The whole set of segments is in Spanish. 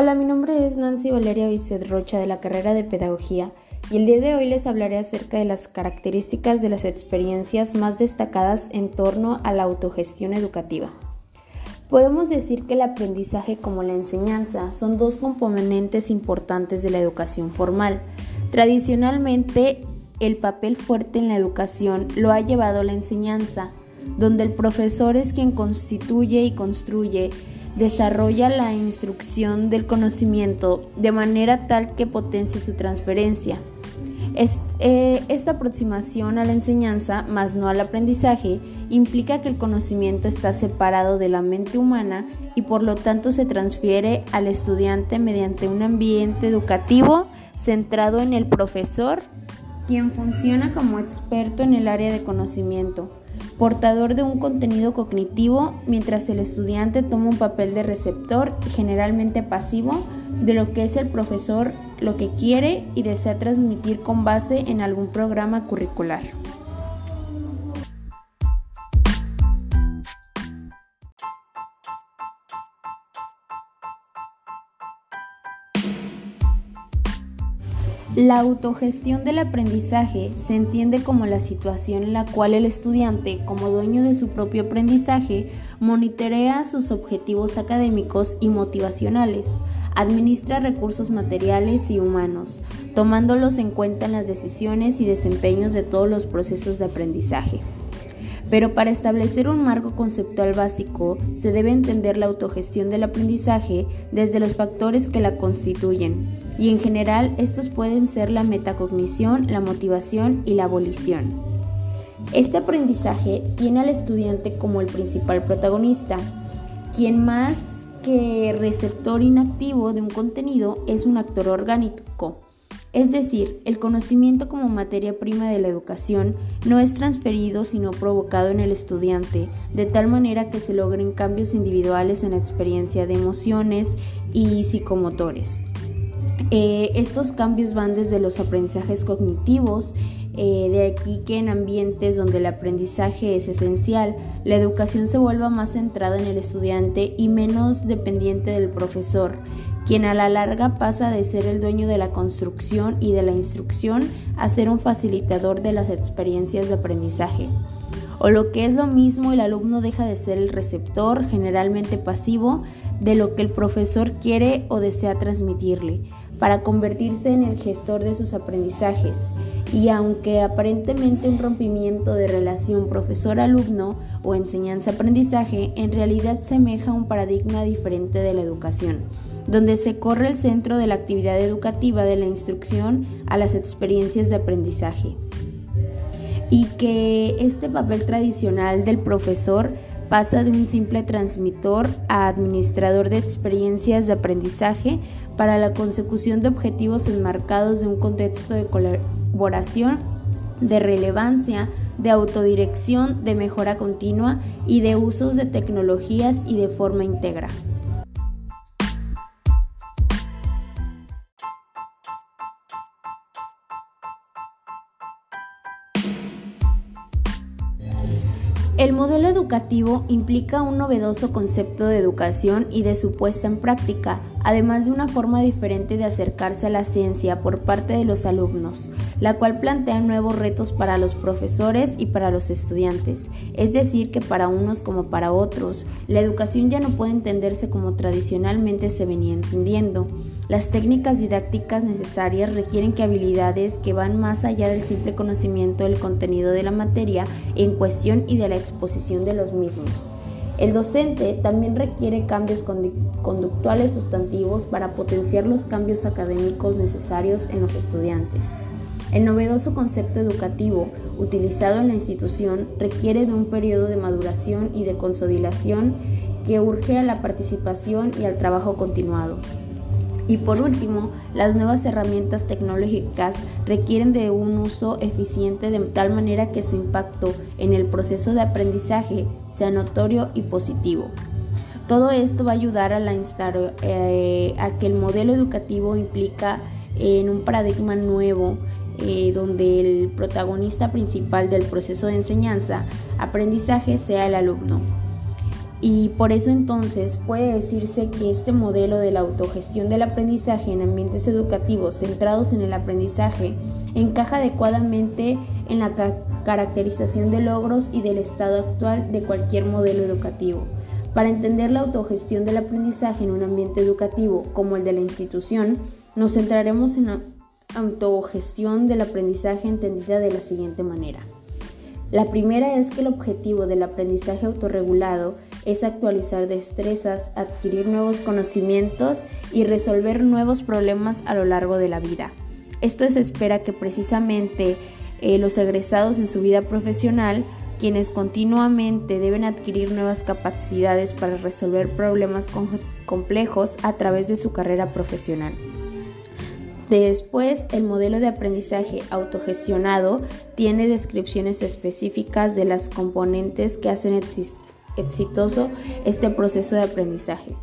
Hola, mi nombre es Nancy Valeria Bisuet Rocha de la carrera de Pedagogía y el día de hoy les hablaré acerca de las características de las experiencias más destacadas en torno a la autogestión educativa. Podemos decir que el aprendizaje como la enseñanza son dos componentes importantes de la educación formal. Tradicionalmente, el papel fuerte en la educación lo ha llevado la enseñanza, donde el profesor es quien constituye y construye desarrolla la instrucción del conocimiento de manera tal que potencie su transferencia. Eh, esta aproximación a la enseñanza, más no al aprendizaje, implica que el conocimiento está separado de la mente humana y por lo tanto se transfiere al estudiante mediante un ambiente educativo centrado en el profesor, quien funciona como experto en el área de conocimiento portador de un contenido cognitivo, mientras el estudiante toma un papel de receptor generalmente pasivo de lo que es el profesor, lo que quiere y desea transmitir con base en algún programa curricular. La autogestión del aprendizaje se entiende como la situación en la cual el estudiante, como dueño de su propio aprendizaje, monitorea sus objetivos académicos y motivacionales, administra recursos materiales y humanos, tomándolos en cuenta en las decisiones y desempeños de todos los procesos de aprendizaje. Pero para establecer un marco conceptual básico, se debe entender la autogestión del aprendizaje desde los factores que la constituyen, y en general estos pueden ser la metacognición, la motivación y la abolición. Este aprendizaje tiene al estudiante como el principal protagonista, quien más que receptor inactivo de un contenido es un actor orgánico es decir, el conocimiento como materia prima de la educación no es transferido sino provocado en el estudiante, de tal manera que se logren cambios individuales en la experiencia de emociones y psicomotores. Eh, estos cambios van desde los aprendizajes cognitivos, eh, de aquí que en ambientes donde el aprendizaje es esencial, la educación se vuelva más centrada en el estudiante y menos dependiente del profesor quien a la larga pasa de ser el dueño de la construcción y de la instrucción a ser un facilitador de las experiencias de aprendizaje. O lo que es lo mismo, el alumno deja de ser el receptor, generalmente pasivo, de lo que el profesor quiere o desea transmitirle, para convertirse en el gestor de sus aprendizajes. Y aunque aparentemente un rompimiento de relación profesor-alumno o enseñanza-aprendizaje, en realidad semeja un paradigma diferente de la educación donde se corre el centro de la actividad educativa de la instrucción a las experiencias de aprendizaje. Y que este papel tradicional del profesor pasa de un simple transmitor a administrador de experiencias de aprendizaje para la consecución de objetivos enmarcados de un contexto de colaboración, de relevancia, de autodirección, de mejora continua y de usos de tecnologías y de forma íntegra. El modelo educativo implica un novedoso concepto de educación y de su puesta en práctica, además de una forma diferente de acercarse a la ciencia por parte de los alumnos, la cual plantea nuevos retos para los profesores y para los estudiantes. Es decir, que para unos como para otros, la educación ya no puede entenderse como tradicionalmente se venía entendiendo. Las técnicas didácticas necesarias requieren que habilidades que van más allá del simple conocimiento del contenido de la materia en cuestión y de la exposición de los mismos. El docente también requiere cambios conductuales sustantivos para potenciar los cambios académicos necesarios en los estudiantes. El novedoso concepto educativo utilizado en la institución requiere de un periodo de maduración y de consolidación que urge a la participación y al trabajo continuado. Y por último, las nuevas herramientas tecnológicas requieren de un uso eficiente de tal manera que su impacto en el proceso de aprendizaje sea notorio y positivo. Todo esto va a ayudar a, la eh, a que el modelo educativo implica en un paradigma nuevo eh, donde el protagonista principal del proceso de enseñanza, aprendizaje sea el alumno. Y por eso entonces puede decirse que este modelo de la autogestión del aprendizaje en ambientes educativos centrados en el aprendizaje encaja adecuadamente en la caracterización de logros y del estado actual de cualquier modelo educativo. Para entender la autogestión del aprendizaje en un ambiente educativo como el de la institución, nos centraremos en la autogestión del aprendizaje entendida de la siguiente manera. La primera es que el objetivo del aprendizaje autorregulado es actualizar destrezas, adquirir nuevos conocimientos y resolver nuevos problemas a lo largo de la vida. Esto se espera que precisamente eh, los egresados en su vida profesional, quienes continuamente deben adquirir nuevas capacidades para resolver problemas complejos a través de su carrera profesional. Después, el modelo de aprendizaje autogestionado tiene descripciones específicas de las componentes que hacen exitoso este proceso de aprendizaje.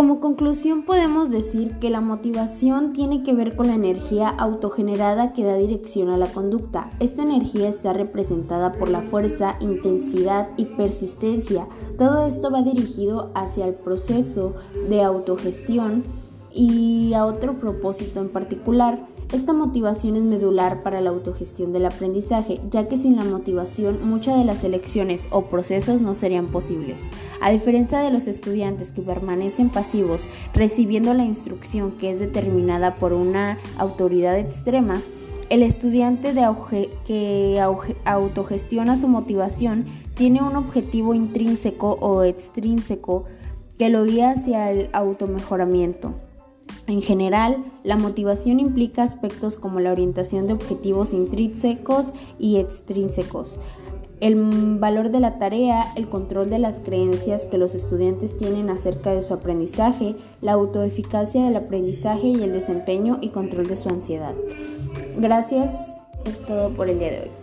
Como conclusión podemos decir que la motivación tiene que ver con la energía autogenerada que da dirección a la conducta. Esta energía está representada por la fuerza, intensidad y persistencia. Todo esto va dirigido hacia el proceso de autogestión y a otro propósito en particular. Esta motivación es medular para la autogestión del aprendizaje, ya que sin la motivación muchas de las elecciones o procesos no serían posibles. A diferencia de los estudiantes que permanecen pasivos recibiendo la instrucción que es determinada por una autoridad extrema, el estudiante que autogestiona su motivación tiene un objetivo intrínseco o extrínseco que lo guía hacia el automejoramiento. En general, la motivación implica aspectos como la orientación de objetivos intrínsecos y extrínsecos, el valor de la tarea, el control de las creencias que los estudiantes tienen acerca de su aprendizaje, la autoeficacia del aprendizaje y el desempeño y control de su ansiedad. Gracias, es todo por el día de hoy.